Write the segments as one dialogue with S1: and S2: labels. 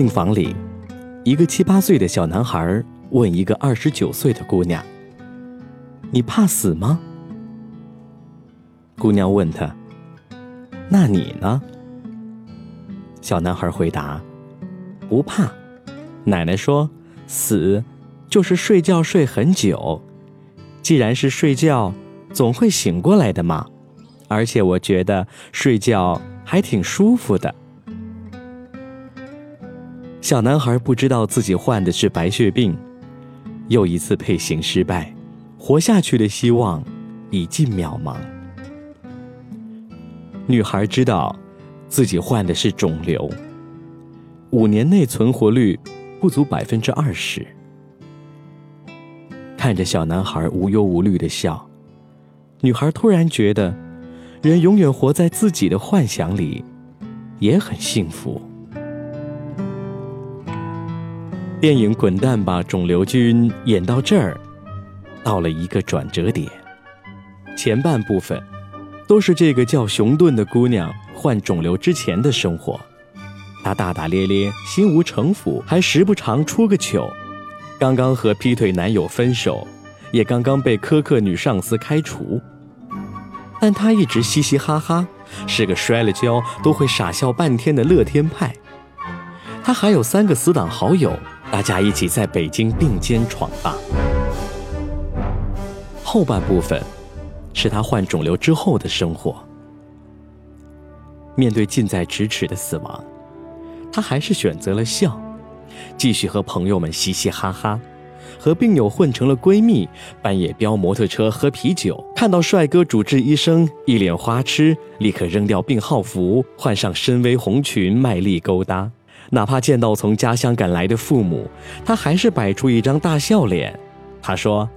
S1: 病房里，一个七八岁的小男孩问一个二十九岁的姑娘：“你怕死吗？”姑娘问他：“那你呢？”小男孩回答：“不怕。奶奶说，死就是睡觉睡很久，既然是睡觉，总会醒过来的嘛。而且我觉得睡觉还挺舒服的。”小男孩不知道自己患的是白血病，又一次配型失败，活下去的希望已近渺茫。女孩知道自己患的是肿瘤，五年内存活率不足百分之二十。看着小男孩无忧无虑的笑，女孩突然觉得，人永远活在自己的幻想里，也很幸福。电影《滚蛋吧，肿瘤君》演到这儿，到了一个转折点。前半部分都是这个叫熊顿的姑娘患肿瘤之前的生活，她大大咧咧，心无城府，还时不常出个糗。刚刚和劈腿男友分手，也刚刚被苛刻女上司开除。但她一直嘻嘻哈哈，是个摔了跤都会傻笑半天的乐天派。她还有三个死党好友。大家一起在北京并肩闯荡。后半部分是他患肿瘤之后的生活。面对近在咫尺的死亡，他还是选择了笑，继续和朋友们嘻嘻哈哈，和病友混成了闺蜜，半夜飙摩托车喝啤酒，看到帅哥主治医生一脸花痴，立刻扔掉病号服，换上深 V 红裙，卖力勾搭。哪怕见到从家乡赶来的父母，他还是摆出一张大笑脸。他说：“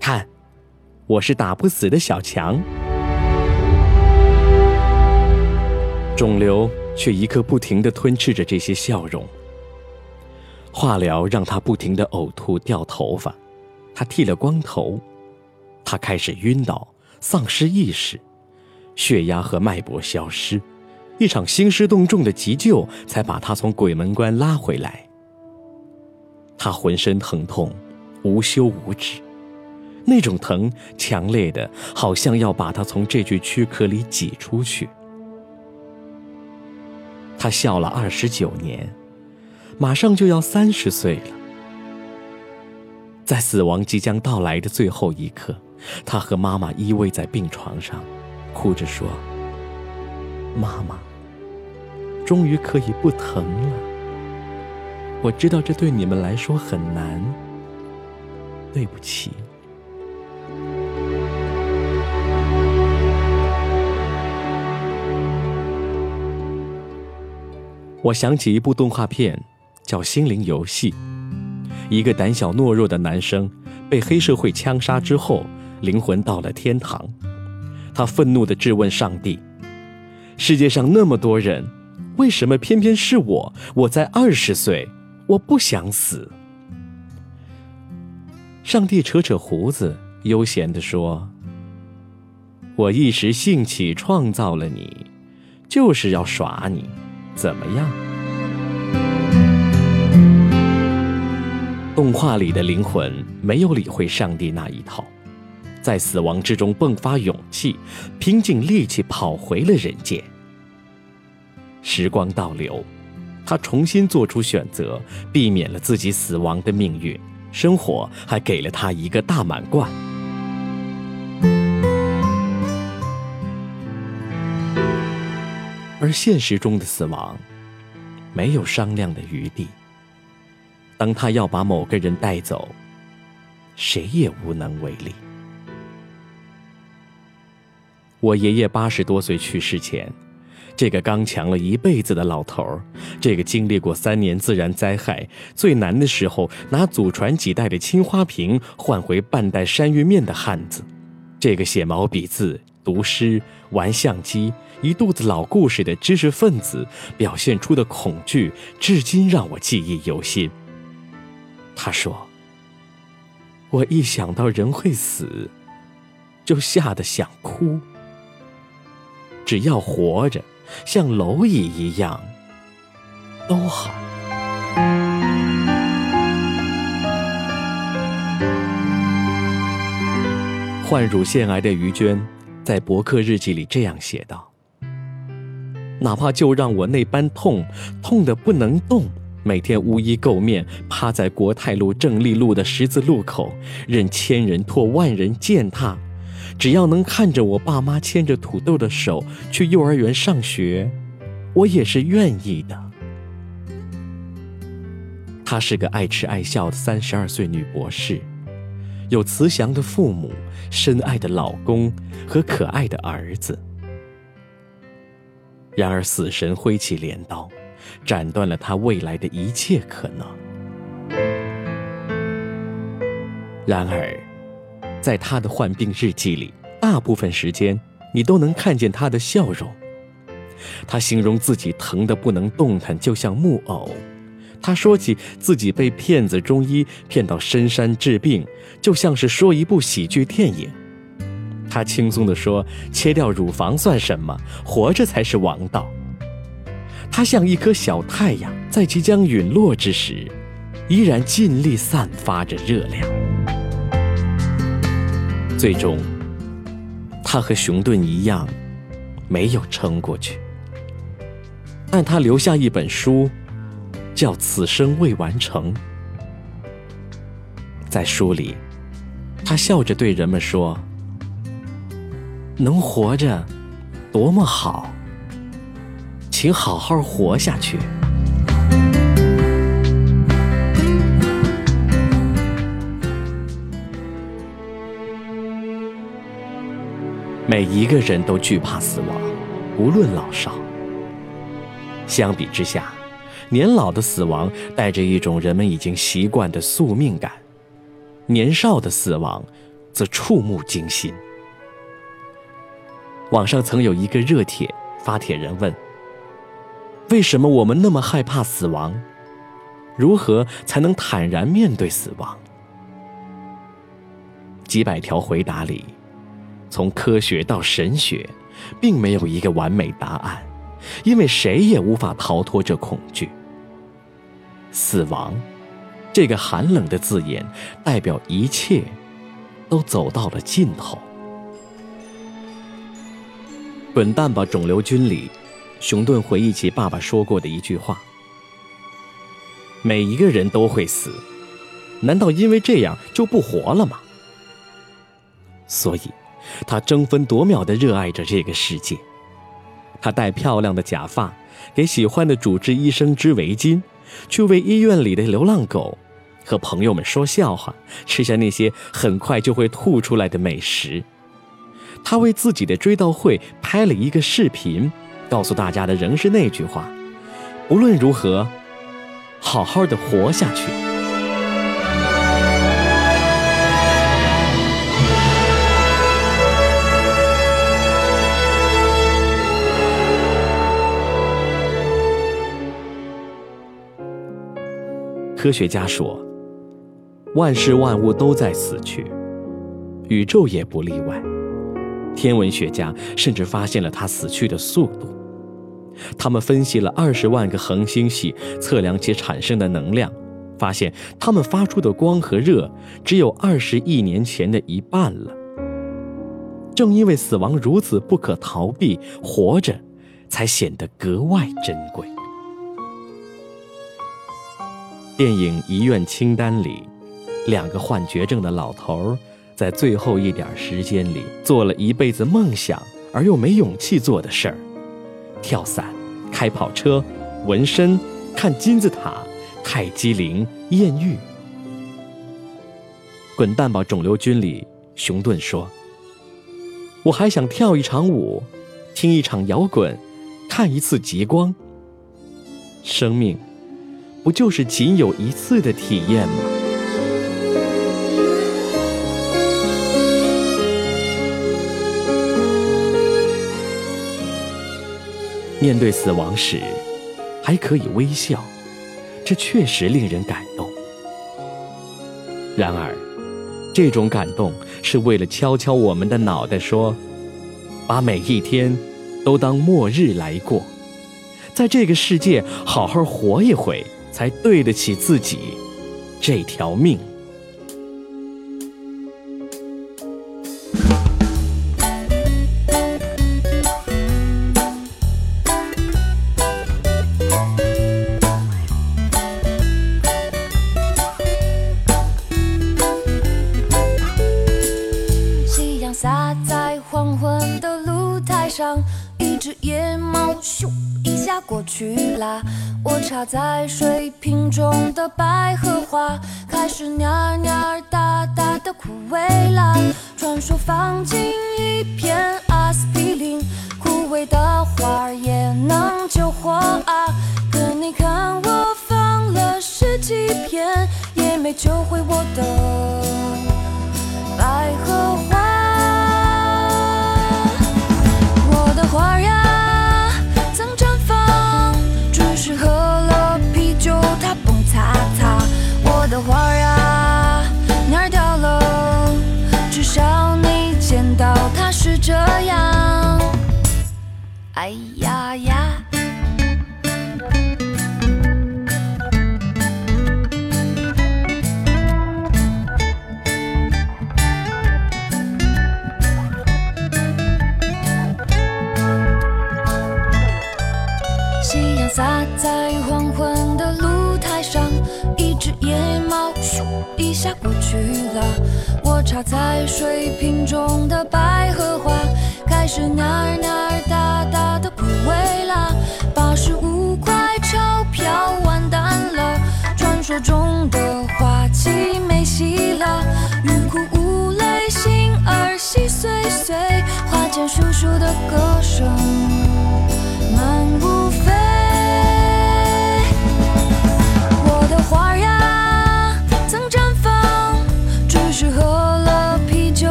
S1: 看，我是打不死的小强。”肿瘤却一刻不停地吞噬着这些笑容。化疗让他不停地呕吐、掉头发，他剃了光头，他开始晕倒、丧失意识，血压和脉搏消失。一场兴师动众的急救，才把他从鬼门关拉回来。他浑身疼痛，无休无止，那种疼强烈的，好像要把他从这具躯壳里挤出去。他笑了二十九年，马上就要三十岁了。在死亡即将到来的最后一刻，他和妈妈依偎在病床上，哭着说。妈妈，终于可以不疼了。我知道这对你们来说很难，对不起。我想起一部动画片，叫《心灵游戏》。一个胆小懦弱的男生被黑社会枪杀之后，灵魂到了天堂。他愤怒地质问上帝。世界上那么多人，为什么偏偏是我？我在二十岁，我不想死。上帝扯扯胡子，悠闲地说：“我一时兴起创造了你，就是要耍你，怎么样？”动画里的灵魂没有理会上帝那一套。在死亡之中迸发勇气，拼尽力气跑回了人间。时光倒流，他重新做出选择，避免了自己死亡的命运。生活还给了他一个大满贯。而现实中的死亡，没有商量的余地。当他要把某个人带走，谁也无能为力。我爷爷八十多岁去世前，这个刚强了一辈子的老头儿，这个经历过三年自然灾害最难的时候拿祖传几代的青花瓶换回半袋山芋面的汉子，这个写毛笔字、读诗、玩相机、一肚子老故事的知识分子，表现出的恐惧，至今让我记忆犹新。他说：“我一想到人会死，就吓得想哭。”只要活着，像蝼蚁一样。都好。患乳腺癌的于娟在博客日记里这样写道。哪怕就让我那般痛，痛的不能动，每天乌衣垢面，趴在国泰路、正立路的十字路口任千人唾，万人践踏。只要能看着我爸妈牵着土豆的手去幼儿园上学，我也是愿意的。”她是个爱吃爱笑的三十二岁女博士。有慈祥的父母、深爱的老公和可爱的儿子。然而，死神挥起镰刀，斩断了他未来的一切可能。然而，在他的患病日记里，大部分时间你都能看见他的笑容。他形容自己疼得不能动弹，就像木偶。他说起自己被骗子中医骗到深山治病，就像是说一部喜剧电影。他轻松地说：“切掉乳房算什么？活着才是王道。”他像一颗小太阳，在即将陨落之时，依然尽力散发着热量。最终，他和熊顿一样，没有撑过去。但他留下一本书。叫此生未完成。在书里，他笑着对人们说：“能活着，多么好！请好好活下去。”每一个人都惧怕死亡，无论老少。相比之下，年老的死亡带着一种人们已经习惯的宿命感，年少的死亡则触目惊心。网上曾有一个热帖，发帖人问：“为什么我们那么害怕死亡？如何才能坦然面对死亡？”几百条回答里，从科学到神学，并没有一个完美答案。因为谁也无法逃脱这恐惧。死亡，这个寒冷的字眼，代表一切都走到了尽头。滚蛋吧，肿瘤君里，熊顿回忆起爸爸说过的一句话：“每一个人都会死，难道因为这样就不活了吗？”所以，他争分夺秒地热爱着这个世界。他戴漂亮的假发，给喜欢的主治医生织围巾，去为医院里的流浪狗和朋友们说笑话，吃下那些很快就会吐出来的美食。他为自己的追悼会拍了一个视频，告诉大家的仍是那句话：无论如何，好好的活下去。科学家说，万事万物都在死去，宇宙也不例外。天文学家甚至发现了它死去的速度。他们分析了二十万个恒星系，测量其产生的能量，发现它们发出的光和热只有二十亿年前的一半了。正因为死亡如此不可逃避，活着才显得格外珍贵。电影《遗愿清单》里，两个患绝症的老头儿在最后一点时间里做了一辈子梦想而又没勇气做的事儿：跳伞、开跑车、纹身、看金字塔、泰姬陵、艳遇。滚蛋吧，肿瘤君里，熊顿说：“我还想跳一场舞，听一场摇滚，看一次极光。生命。”不就是仅有一次的体验吗？面对死亡时，还可以微笑，这确实令人感动。然而，这种感动是为了敲敲我们的脑袋，说：把每一天都当末日来过，在这个世界好好活一回。才对得起自己这条命。
S2: 插在水瓶中的白这样。哎呀呀！去了。我插在水瓶中的百合花，开始蔫儿蔫儿哒哒的枯萎了。八十五块钞票完蛋了，传说中的花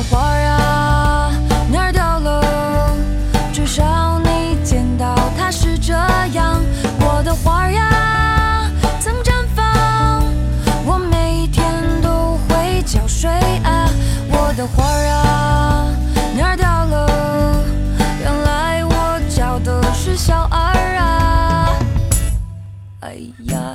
S2: 的花啊，哪儿掉了？至少你见到它是这样。我的花呀，曾绽放，我每天都会浇水啊。我的花啊，哪儿掉了？原来我教的是小二啊！哎呀！